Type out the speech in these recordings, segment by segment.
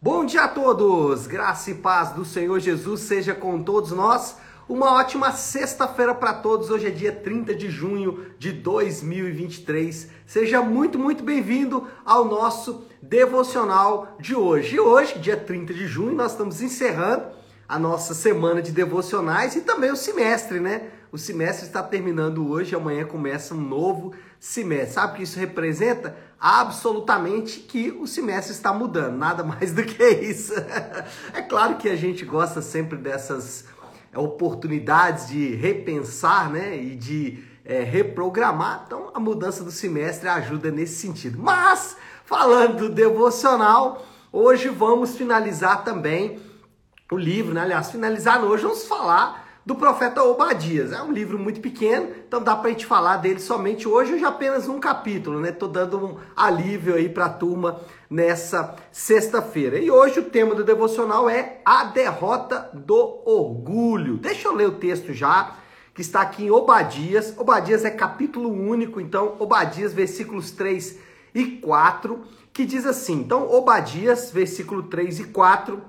Bom dia a todos! Graça e paz do Senhor Jesus seja com todos nós. Uma ótima sexta-feira para todos. Hoje é dia 30 de junho de 2023. Seja muito, muito bem-vindo ao nosso devocional de hoje. E hoje, dia 30 de junho, nós estamos encerrando a nossa semana de devocionais e também o semestre, né? O semestre está terminando hoje, amanhã começa um novo semestre. Sabe o que isso representa? Absolutamente que o semestre está mudando, nada mais do que isso. É claro que a gente gosta sempre dessas oportunidades de repensar, né? E de é, reprogramar. Então, a mudança do semestre ajuda nesse sentido. Mas, falando do devocional, hoje vamos finalizar também o livro, né? Aliás, finalizar hoje, vamos falar do profeta Obadias. É um livro muito pequeno, então dá para a gente falar dele somente hoje, hoje apenas um capítulo, né? Tô dando um alívio aí para a turma nessa sexta-feira. E hoje o tema do devocional é a derrota do orgulho. Deixa eu ler o texto já, que está aqui em Obadias. Obadias é capítulo único, então Obadias versículos 3 e 4, que diz assim: Então Obadias, versículo 3 e 4,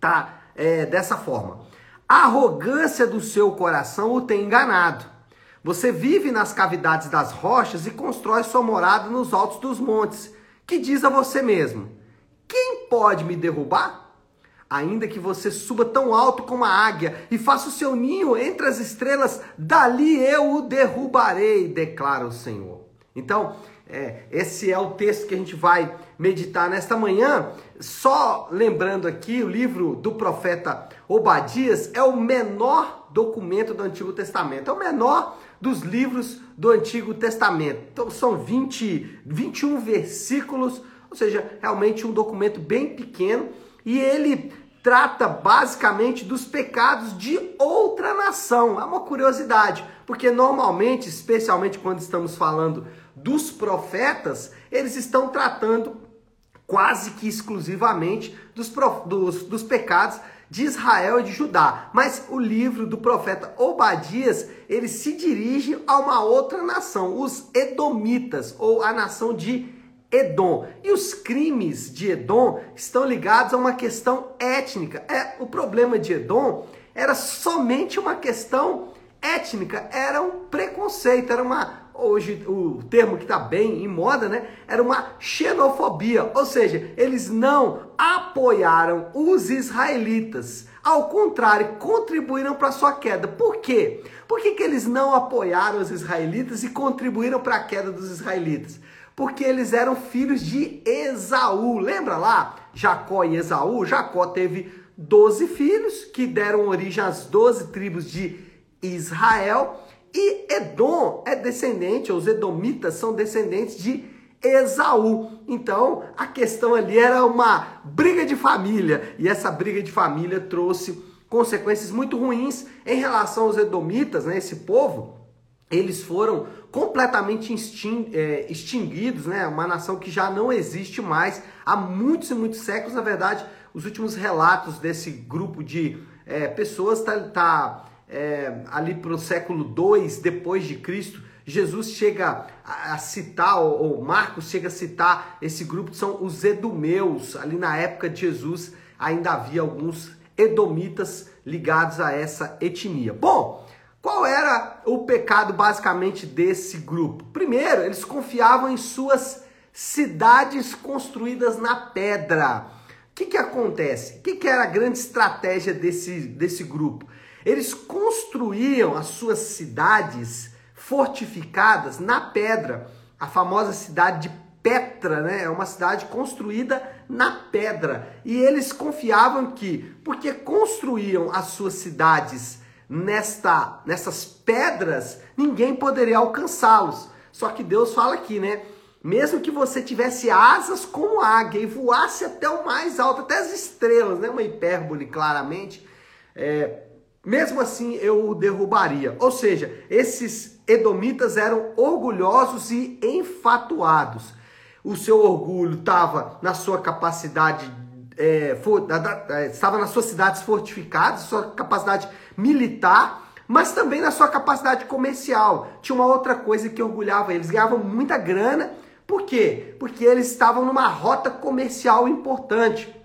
tá é, dessa forma. A arrogância do seu coração o tem enganado. Você vive nas cavidades das rochas e constrói sua morada nos altos dos montes. Que diz a você mesmo: Quem pode me derrubar? Ainda que você suba tão alto como a águia e faça o seu ninho entre as estrelas, dali eu o derrubarei, declara o Senhor. Então, é, esse é o texto que a gente vai meditar nesta manhã. Só lembrando aqui, o livro do profeta Obadias é o menor documento do Antigo Testamento, é o menor dos livros do Antigo Testamento. Então são 20, 21 versículos, ou seja, realmente um documento bem pequeno e ele trata basicamente dos pecados de outra nação. É uma curiosidade, porque normalmente, especialmente quando estamos falando dos profetas, eles estão tratando quase que exclusivamente dos, dos, dos pecados de Israel e de Judá. Mas o livro do profeta Obadias, ele se dirige a uma outra nação, os Edomitas, ou a nação de Edom. E os crimes de Edom estão ligados a uma questão étnica. É, o problema de Edom era somente uma questão étnica, era um preconceito, era uma hoje o termo que está bem em moda, né? Era uma xenofobia, ou seja, eles não apoiaram os israelitas. Ao contrário, contribuíram para sua queda. Por quê? Por que, que eles não apoiaram os israelitas e contribuíram para a queda dos israelitas? Porque eles eram filhos de Esaú. Lembra lá? Jacó e Esaú? Jacó teve 12 filhos que deram origem às 12 tribos de Israel. E Edom é descendente, os edomitas são descendentes de Esaú. Então, a questão ali era uma briga de família, e essa briga de família trouxe consequências muito ruins em relação aos edomitas, né? Esse povo, eles foram completamente é, extinguidos, né? Uma nação que já não existe mais há muitos e muitos séculos. Na verdade, os últimos relatos desse grupo de é, pessoas tá, tá é, ali para o século 2 depois de Cristo, Jesus chega a, citar, ou Marcos chega a citar esse grupo, que são os edomeus. Ali na época de Jesus ainda havia alguns edomitas ligados a essa etnia. Bom, qual era o pecado basicamente desse grupo? Primeiro, eles confiavam em suas cidades construídas na pedra. O que, que acontece? O que, que era a grande estratégia desse, desse grupo? Eles construíam as suas cidades fortificadas na pedra, a famosa cidade de Petra, né? É uma cidade construída na pedra. E eles confiavam que, porque construíam as suas cidades nesta, nessas pedras, ninguém poderia alcançá-los. Só que Deus fala aqui, né? Mesmo que você tivesse asas como águia e voasse até o mais alto, até as estrelas, né? Uma hipérbole, claramente. É, mesmo assim eu o derrubaria. Ou seja, esses edomitas eram orgulhosos e enfatuados. O seu orgulho estava na sua capacidade, é, for, é, estava nas suas cidades fortificadas, sua capacidade militar, mas também na sua capacidade comercial. Tinha uma outra coisa que orgulhava eles, ganhavam muita grana. Por quê? Porque eles estavam numa rota comercial importante.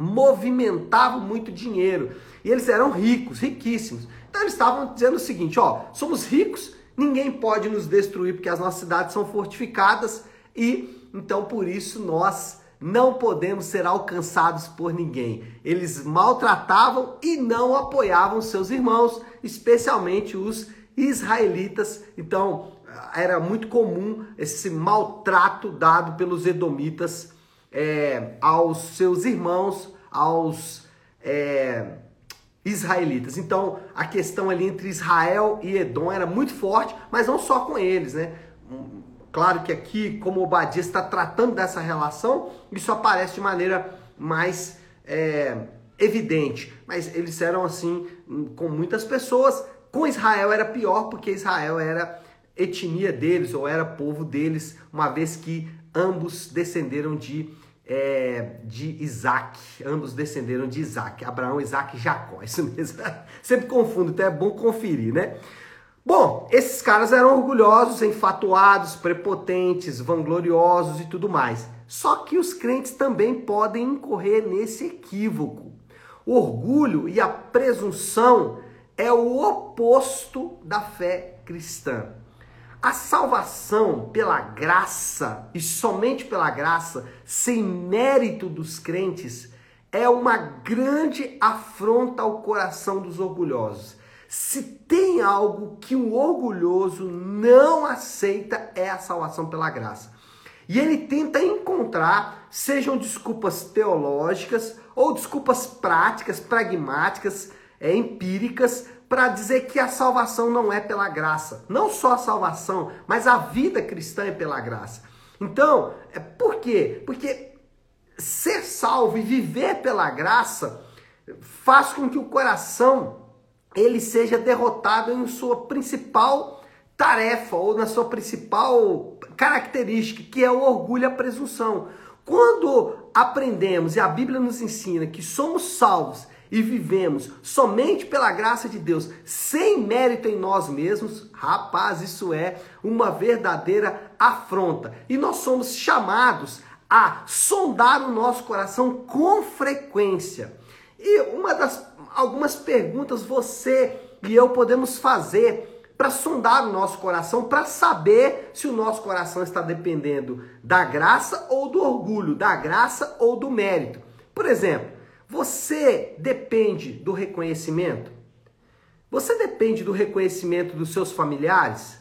Movimentavam muito dinheiro. E eles eram ricos, riquíssimos. Então eles estavam dizendo o seguinte: ó, somos ricos, ninguém pode nos destruir porque as nossas cidades são fortificadas e então por isso nós não podemos ser alcançados por ninguém. Eles maltratavam e não apoiavam seus irmãos, especialmente os israelitas. Então era muito comum esse maltrato dado pelos edomitas é, aos seus irmãos, aos é, israelitas. Então, a questão ali entre Israel e Edom era muito forte, mas não só com eles, né? Claro que aqui, como Obadias está tratando dessa relação, isso aparece de maneira mais é, evidente. Mas eles eram assim com muitas pessoas. Com Israel era pior, porque Israel era etnia deles, ou era povo deles, uma vez que ambos descenderam de é, de Isaac. Ambos descenderam de Isaac. Abraão, Isaac e Jacó. Isso mesmo. Sempre confundo, então é bom conferir, né? Bom, esses caras eram orgulhosos, enfatuados, prepotentes, vangloriosos e tudo mais. Só que os crentes também podem incorrer nesse equívoco. O orgulho e a presunção é o oposto da fé cristã. A salvação pela graça e somente pela graça, sem mérito dos crentes, é uma grande afronta ao coração dos orgulhosos. Se tem algo que um orgulhoso não aceita é a salvação pela graça. E ele tenta encontrar, sejam desculpas teológicas ou desculpas práticas, pragmáticas, é, empíricas, para dizer que a salvação não é pela graça. Não só a salvação, mas a vida cristã é pela graça. Então, é, por quê? Porque ser salvo e viver pela graça faz com que o coração ele seja derrotado em sua principal tarefa ou na sua principal característica, que é o orgulho e a presunção. Quando aprendemos e a Bíblia nos ensina que somos salvos e vivemos somente pela graça de Deus, sem mérito em nós mesmos, rapaz, isso é uma verdadeira afronta. E nós somos chamados a sondar o nosso coração com frequência. E uma das algumas perguntas você e eu podemos fazer para sondar o nosso coração, para saber se o nosso coração está dependendo da graça ou do orgulho, da graça ou do mérito. Por exemplo, você depende do reconhecimento? Você depende do reconhecimento dos seus familiares?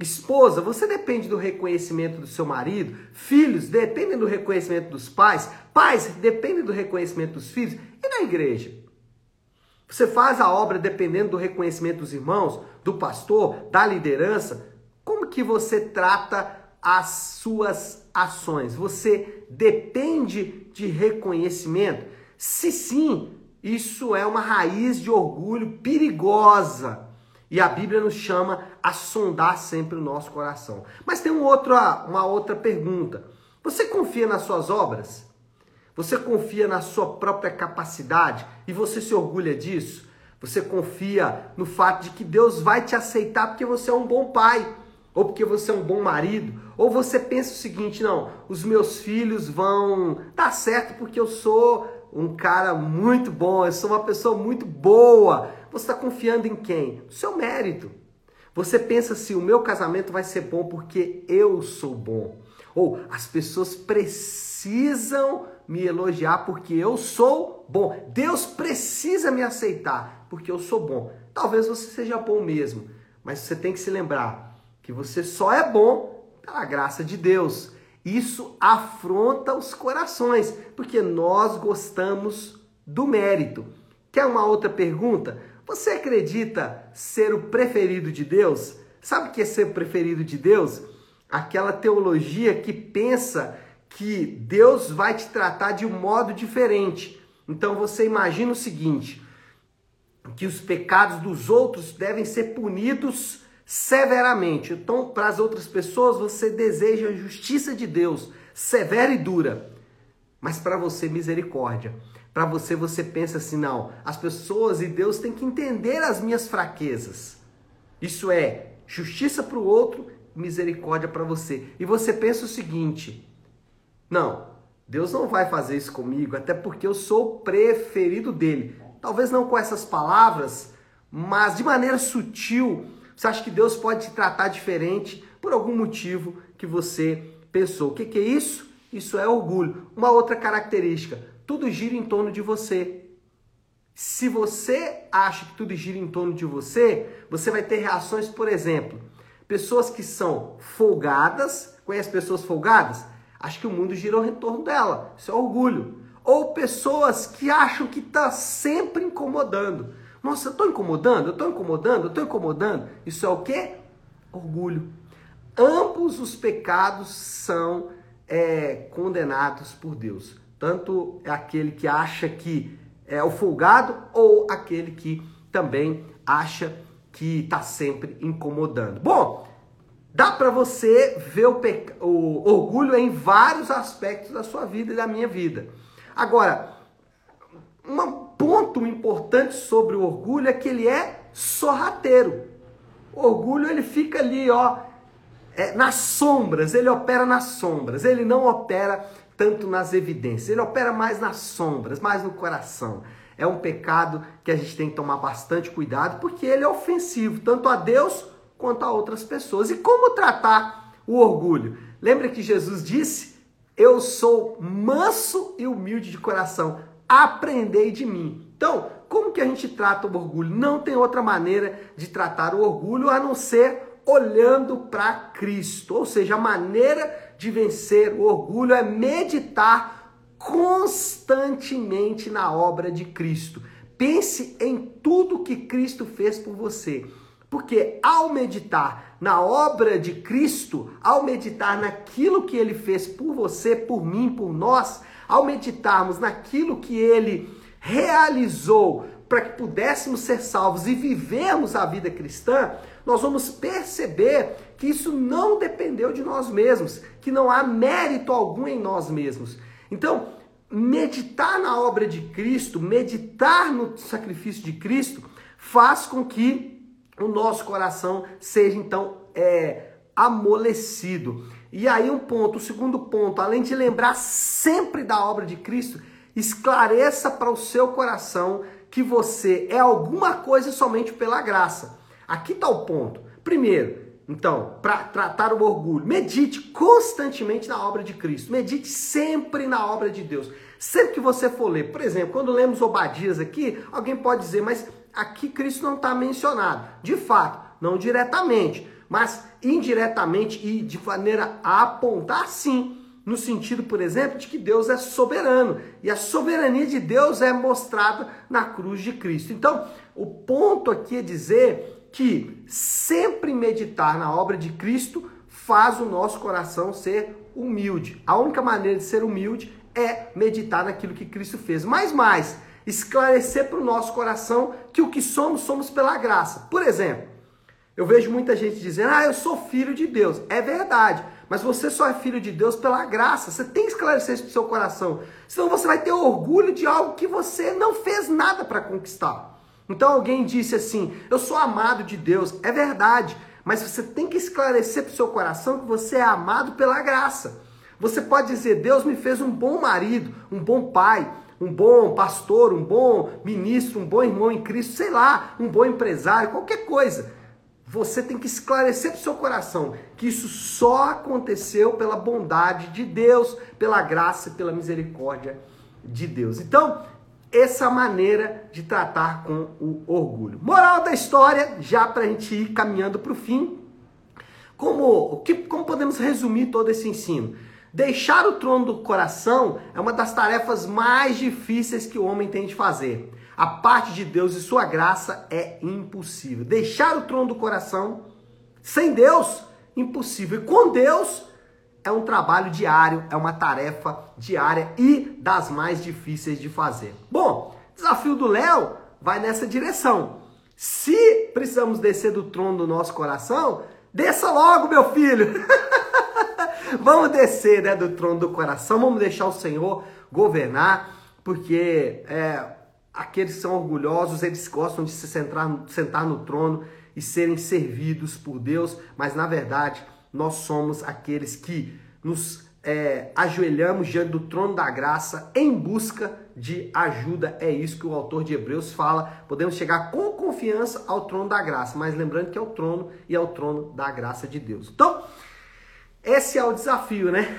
Esposa, você depende do reconhecimento do seu marido? Filhos dependem do reconhecimento dos pais? Pais dependem do reconhecimento dos filhos? E na igreja? Você faz a obra dependendo do reconhecimento dos irmãos, do pastor, da liderança? Como que você trata as suas ações? Você depende de reconhecimento? Se sim, isso é uma raiz de orgulho perigosa. E a Bíblia nos chama a sondar sempre o nosso coração. Mas tem um outro, uma outra pergunta. Você confia nas suas obras? Você confia na sua própria capacidade e você se orgulha disso? Você confia no fato de que Deus vai te aceitar porque você é um bom pai, ou porque você é um bom marido, ou você pensa o seguinte: não, os meus filhos vão dar certo porque eu sou um cara muito bom, eu sou uma pessoa muito boa. Você está confiando em quem? No seu mérito. Você pensa assim: o meu casamento vai ser bom porque eu sou bom. Ou as pessoas precisam me elogiar porque eu sou bom. Deus precisa me aceitar porque eu sou bom. Talvez você seja bom mesmo, mas você tem que se lembrar que você só é bom pela graça de Deus. Isso afronta os corações, porque nós gostamos do mérito. Quer uma outra pergunta? Você acredita ser o preferido de Deus? Sabe o que é ser o preferido de Deus? Aquela teologia que pensa que Deus vai te tratar de um modo diferente. Então você imagina o seguinte: que os pecados dos outros devem ser punidos severamente. Então, para as outras pessoas, você deseja a justiça de Deus, severa e dura. Mas para você, misericórdia. Para você, você pensa assim: não, as pessoas e Deus têm que entender as minhas fraquezas. Isso é justiça para o outro, misericórdia para você. E você pensa o seguinte: não, Deus não vai fazer isso comigo, até porque eu sou o preferido dele. Talvez não com essas palavras, mas de maneira sutil, você acha que Deus pode te tratar diferente por algum motivo que você pensou. O que, que é isso? Isso é orgulho. Uma outra característica: tudo gira em torno de você. Se você acha que tudo gira em torno de você, você vai ter reações, por exemplo, pessoas que são folgadas, conhece pessoas folgadas? Acho que o mundo gira em torno dela. Isso é orgulho. Ou pessoas que acham que está sempre incomodando. Nossa, eu estou incomodando, eu estou incomodando, eu estou incomodando. Isso é o quê? Orgulho. Ambos os pecados são é, condenados por Deus. Tanto é aquele que acha que é o folgado ou aquele que também acha que está sempre incomodando. Bom, dá para você ver o, o orgulho em vários aspectos da sua vida e da minha vida. Agora, um ponto importante sobre o orgulho é que ele é sorrateiro. O orgulho ele fica ali, ó, é, nas sombras, ele opera nas sombras, ele não opera tanto nas evidências, ele opera mais nas sombras, mais no coração. É um pecado que a gente tem que tomar bastante cuidado, porque ele é ofensivo, tanto a Deus quanto a outras pessoas. E como tratar o orgulho? Lembra que Jesus disse: Eu sou manso e humilde de coração, aprendei de mim. Então, como que a gente trata o orgulho? Não tem outra maneira de tratar o orgulho a não ser olhando para Cristo. Ou seja, a maneira de vencer o orgulho é meditar constantemente na obra de Cristo. Pense em tudo que Cristo fez por você. Porque ao meditar na obra de Cristo, ao meditar naquilo que ele fez por você, por mim, por nós, ao meditarmos naquilo que ele realizou para que pudéssemos ser salvos e vivermos a vida cristã, nós vamos perceber que isso não dependeu de nós mesmos, que não há mérito algum em nós mesmos. Então, meditar na obra de Cristo, meditar no sacrifício de Cristo, faz com que o nosso coração seja então é, amolecido. E aí um ponto, o segundo ponto, além de lembrar sempre da obra de Cristo, esclareça para o seu coração que você é alguma coisa somente pela graça. Aqui está o ponto. Primeiro, então, para tratar o orgulho, medite constantemente na obra de Cristo. Medite sempre na obra de Deus. Sempre que você for ler, por exemplo, quando lemos Obadias aqui, alguém pode dizer, mas aqui Cristo não está mencionado. De fato, não diretamente, mas indiretamente e de maneira a apontar sim no sentido, por exemplo, de que Deus é soberano e a soberania de Deus é mostrada na cruz de Cristo. Então, o ponto aqui é dizer que sempre meditar na obra de Cristo faz o nosso coração ser humilde. A única maneira de ser humilde é meditar naquilo que Cristo fez. Mais mais, esclarecer para o nosso coração que o que somos, somos pela graça. Por exemplo, eu vejo muita gente dizendo: "Ah, eu sou filho de Deus". É verdade, mas você só é filho de Deus pela graça. Você tem que esclarecer isso para o seu coração. Senão você vai ter orgulho de algo que você não fez nada para conquistar. Então alguém disse assim: Eu sou amado de Deus. É verdade, mas você tem que esclarecer para o seu coração que você é amado pela graça. Você pode dizer: Deus me fez um bom marido, um bom pai, um bom pastor, um bom ministro, um bom irmão em Cristo, sei lá, um bom empresário, qualquer coisa. Você tem que esclarecer para o seu coração que isso só aconteceu pela bondade de Deus, pela graça e pela misericórdia de Deus. Então, essa maneira de tratar com o orgulho. Moral da história, já para a gente ir caminhando para o fim, como, como podemos resumir todo esse ensino? Deixar o trono do coração é uma das tarefas mais difíceis que o homem tem de fazer. A parte de Deus e sua graça é impossível. Deixar o trono do coração sem Deus, impossível. E com Deus, é um trabalho diário, é uma tarefa diária e das mais difíceis de fazer. Bom, desafio do Léo vai nessa direção. Se precisamos descer do trono do nosso coração, desça logo, meu filho. vamos descer né, do trono do coração, vamos deixar o Senhor governar, porque é, aqueles que são orgulhosos, eles gostam de se sentar, sentar no trono e serem servidos por Deus, mas na verdade nós somos aqueles que nos é, ajoelhamos diante do trono da graça em busca de ajuda. É isso que o autor de Hebreus fala. Podemos chegar com confiança ao trono da graça, mas lembrando que é o trono e é o trono da graça de Deus. Então, esse é o desafio, né?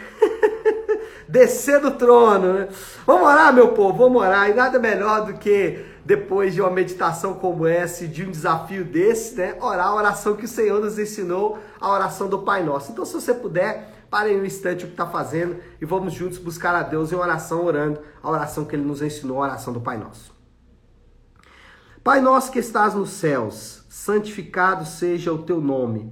Descer do trono, né? Vamos orar, meu povo, vamos orar. E nada melhor do que depois de uma meditação como essa, de um desafio desse, né? Orar a oração que o Senhor nos ensinou, a oração do Pai Nosso. Então, se você puder, pare um instante o que está fazendo e vamos juntos buscar a Deus em oração, orando a oração que Ele nos ensinou, a oração do Pai Nosso. Pai nosso que estás nos céus, santificado seja o teu nome.